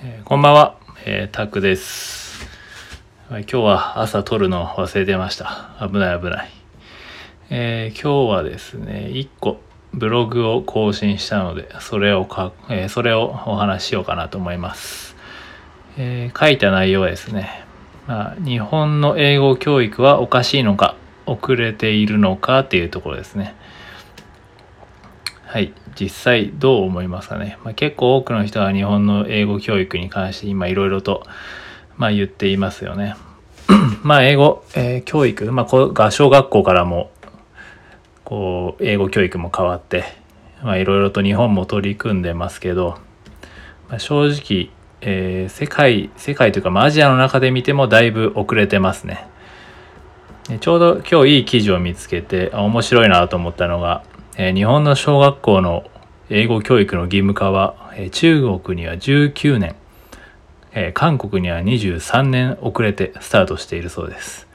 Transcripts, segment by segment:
えーこんばんは、えー、タクです、はい。今日は朝撮るの忘れてました。危ない危ない。えー今日はですね、1個ブログを更新したので、それをか、えーそれをお話ししようかなと思います。えー書いた内容はですね、まあ、日本の英語教育はおかしいのか、遅れているのかっていうところですね。はい、実際どう思いますかね、まあ、結構多くの人は日本の英語教育に関して今いろいろと、まあ、言っていますよね。まあ英語、えー教育、まあ、こう合唱学校からもこう英語教育も変わっていろいろと日本も取り組んでますけど、まあ、正直、えー世界世界というか、まあ、アジアの中で見てもだいぶ遅れてますね。ちょうど今日いい記事を見つけて面白いなと思ったのが、え日本の小学校の英語教育の義務化は、え中国には19年、え韓国には23年遅れてスタートしているそうです。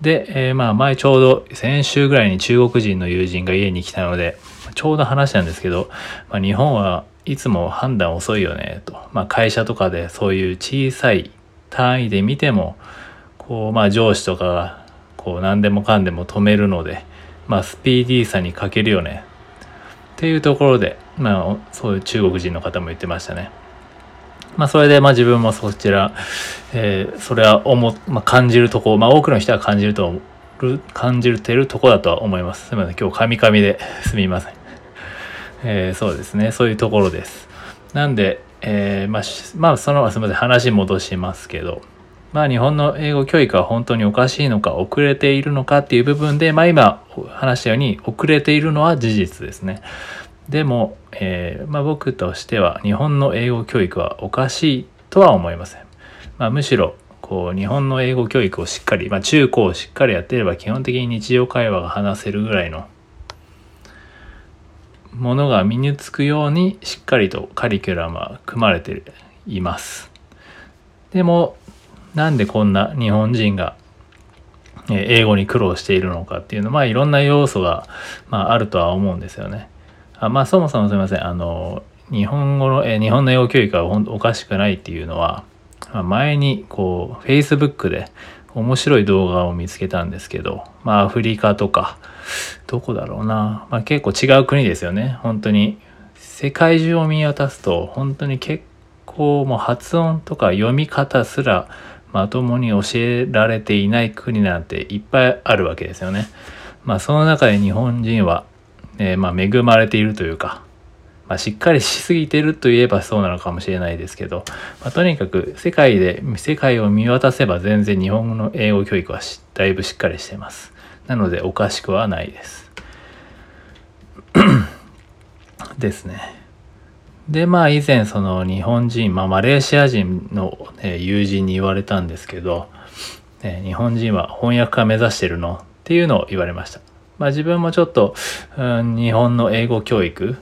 で、えーまあ前ちょうど先週ぐらいに中国人の友人が家に来たので、ちょうど話したんですけど、まあ、日本はいつも判断遅いよねと。まあ会社とかでそういう小さい単位で見ても、こうまあ上司とかがこう何でもかんでも止めるので、まあスピーディーさに欠けるよねっていうところで、まあそういう中国人の方も言ってましたね。まあそれでまあ自分もそちら、えーそれは思、まあ、感じるとこ、まあ多くの人は感じるとる感じてるとこだとは思います。すみません、今日カミカミで すみません。えーそうですね、そういうところです。なんで、えーまあ、まあ、その、すみません、話戻しますけど、まあ、日本の英語教育は本当におかしいのか、遅れているのかっていう部分で、まあ、今話したように、遅れているのは事実ですね。でも、えーまあ、僕としては、日本の英語教育はおかしいとは思いません。まあ、むしろ、こう、日本の英語教育をしっかり、まあ、中高をしっかりやっていれば、基本的に日常会話が話せるぐらいのものが身につくようにしっかりとカリキュラムは組まれています。でもなんでこんな日本人が英語に苦労しているのかっていうの、まあ、いろんな要素が、まあ、あるとは思うんですよね。あまあそもそもすみません。あの日本語の、え日本の英語教育がほんおかしくないっていうのは、まあ、前にこう Facebook で面白い動画を見つけたんですけど、まあ、アフリカとかどこだろうな、まあ、結構違う国ですよね。本当に世界中を見渡すと本当に結構もう発音とか読み方すらまともに教えられていない国なんていっぱいあるわけですよね。まあその中で日本人は、えーまあ恵まれているというか、まあ、しっかりしすぎてるといえばそうなのかもしれないですけど、まあ、とにかく世界で世界を見渡せば全然日本語の英語教育はだいぶしっかりしてます。なのでおかしくはないです。ですね。でまあ以前その日本人、まあ、マレーシア人の、友人に言われたんですけど、え日本人は翻訳家目指してるの？っていうのを言われました。まあ自分もちょっと、うん、日本の英語教育、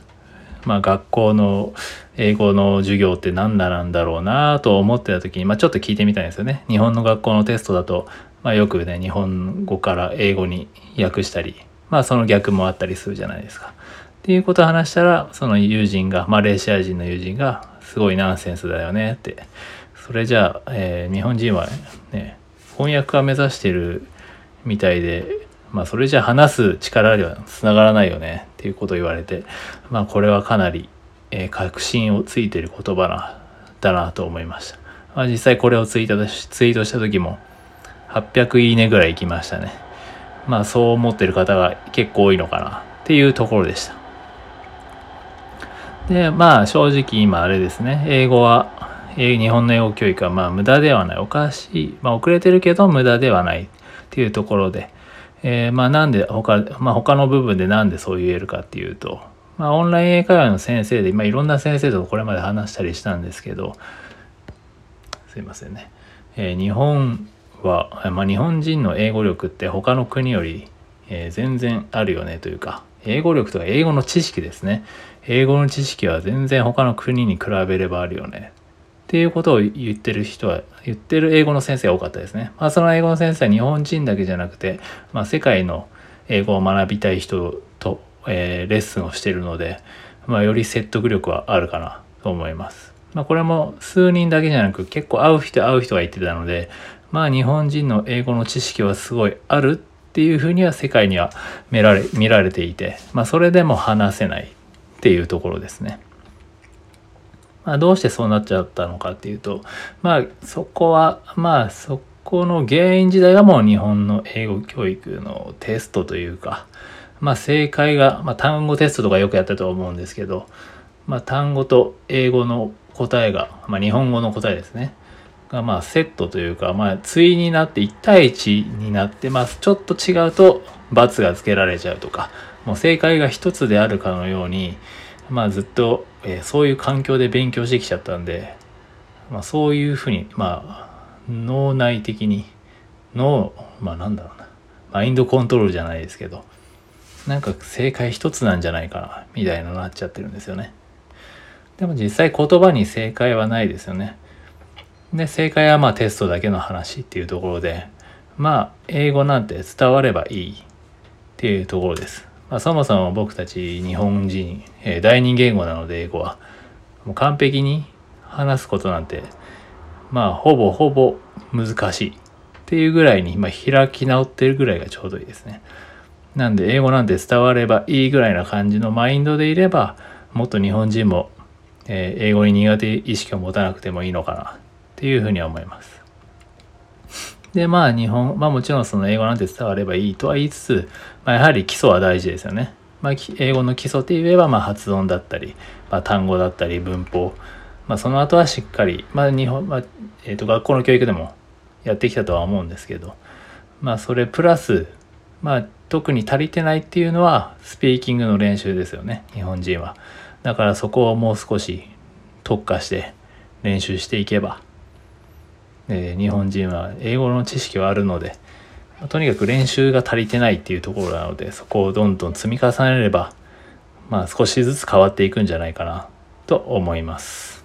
まあ学校の英語の授業って何なんだろうなと思ってた時に、まあちょっと聞いてみたいんですよね。日本の学校のテストだと、まあよくね、日本語から英語に訳したり、まあその逆もあったりするじゃないですか。っていうことを話したらその友人がマレーシア人の友人がすごいナンセンスだよねって。それじゃあ、えー日本人はね翻訳家目指してるみたいでまあそれじゃあ話す力ではつながらないよねっていうことを言われてまあこれはかなり、えー確信をついてる言葉なだなと思いました、まあ、実際これをツイートしツイートした時も800いいねぐらい行きましたね。まあそう思ってる方が結構多いのかなっていうところでした。でまあ正直今あれですね。英語は日本の英語教育はまあ無駄ではない。おかしい、まあ、遅れてるけど無駄ではない。っていうところで、えーまあなんで他,、まあ、他の部分でなんでそう言えるかっていうと、まあ、オンライン英会話の先生で、まあ、いろんな先生とこれまで話したりしたんですけどすいませんね、えー日本は、まあ、日本人の英語力って他の国より、え全然あるよねというか英語力とか英語の知識ですね。英語の知識は全然他の国に比べればあるよねっていうことを言ってる人は言ってる英語の先生が多かったですね。まあ、その英語の先生は日本人だけじゃなくて、まあ、世界の英語を学びたい人と、えーレッスンをしてるので、まあ、より説得力はあるかなと思います。まあ、これも数人だけじゃなく結構会う人会う人が言ってたのでまあ日本人の英語の知識はすごいあるっていうふうには世界には見られ見られていて、まあ、それでも話せないっていうところですね。まあ、どうしてそうなっちゃったのかっていうとまあそこはまあそこの原因自体がもう日本の英語教育のテストというかまあ正解が、まあ、単語テストとかよくやったと思うんですけど、まあ、単語と英語の答えが、まあ、日本語の答えですねがまあセットというか、まあ、対になって1対1になってます。ちょっと違うと罰がつけられちゃうとか、もう正解が一つであるかのように、まあずっと、えー、そういう環境で勉強してきちゃったんで、まあそういうふうに、まあ脳内的に、脳、まあなんだろうな、マインドコントロールじゃないですけど、なんか正解一つなんじゃないかな、みたいなのなっちゃってるんですよね。でも実際言葉に正解はないですよね。で正解はまあテストだけの話っていうところでまあ英語なんて伝わればいいっていうところです。まあ、そもそも僕たち日本人、えー、第二言語なので英語はもう完璧に話すことなんてまあほぼほぼ難しいっていうぐらいに、まあ、開き直ってるぐらいがちょうどいいですね。なんで英語なんて伝わればいいぐらいな感じのマインドでいればもっと日本人も、えー、英語に苦手意識を持たなくてもいいのかなっていうふうに思います。で、まあ日本、まあもちろんその英語なんて伝わればいいとは言いつつ、まあやはり基礎は大事ですよね。まあ英語の基礎って言えば、まあ発音だったり、まあ単語だったり文法、まあその後はしっかり、まあ日本、まあ、え、ー、と学校の教育でもやってきたとは思うんですけど、まあそれプラス、まあ特に足りてないっていうのはスピーキングの練習ですよね、日本人は。だからそこをもう少し特化して練習していけば、えー、日本人は英語の知識はあるので、まあ、とにかく練習が足りてないっていうところなのでそこをどんどん積み重ねれば、まあ、少しずつ変わっていくんじゃないかなと思います。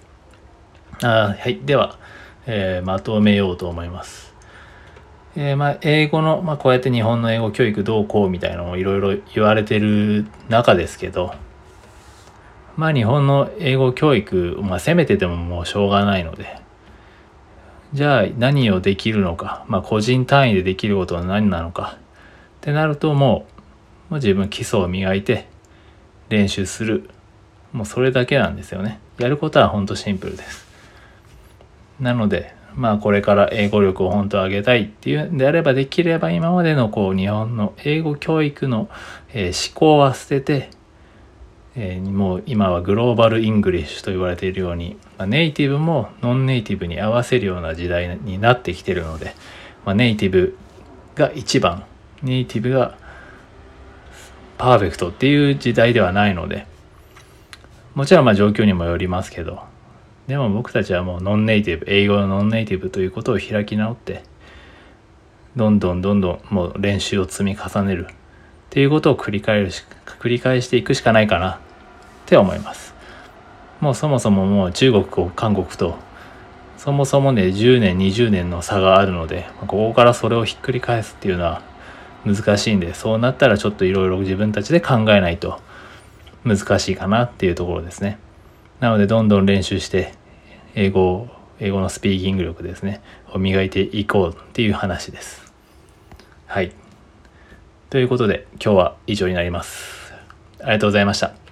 あはいでは、えー、まとめようと思います。えー、まあ、英語の、まあ、こうやって日本の英語教育どうこうみたいなのをいろいろ言われてる中ですけど、まあ日本の英語教育、まあ責めててももうしょうがないので、じゃあ何をできるのか、まあ、個人単位でできることは何なのか。ってなるともうもう自分基礎を磨いて練習する。もうそれだけなんですよね。やることは本当シンプルです。なのでまあこれから英語力を本当上げたいっていうんであればできれば今までのこう日本の英語教育の、え、思考は捨ててえー、もう今は Global English と言われているように、まあ、ネイティブもノンネイティブに合わせるような時代になってきてるので、まあ、ネイティブが一番ネイティブがパーフェクトっていう時代ではないのでもちろんまあ状況にもよりますけどでも僕たちはもうノンネイティブ英語のノンネイティブということを開き直ってどんどんどんどんもう練習を積み重ねるっていうことを繰り返し繰り返していくしかないかな。って思います。もうそもそももう中国と韓国とそもそもね10年20年の差があるのでここからそれをひっくり返すっていうのは難しいんでそうなったらちょっといろいろ自分たちで考えないと難しいかなっていうところですね。なのでどんどん練習して英語英語のスピーキング力ですねを磨いていこうっていう話です。はい。ということで今日は以上になります。ありがとうございました。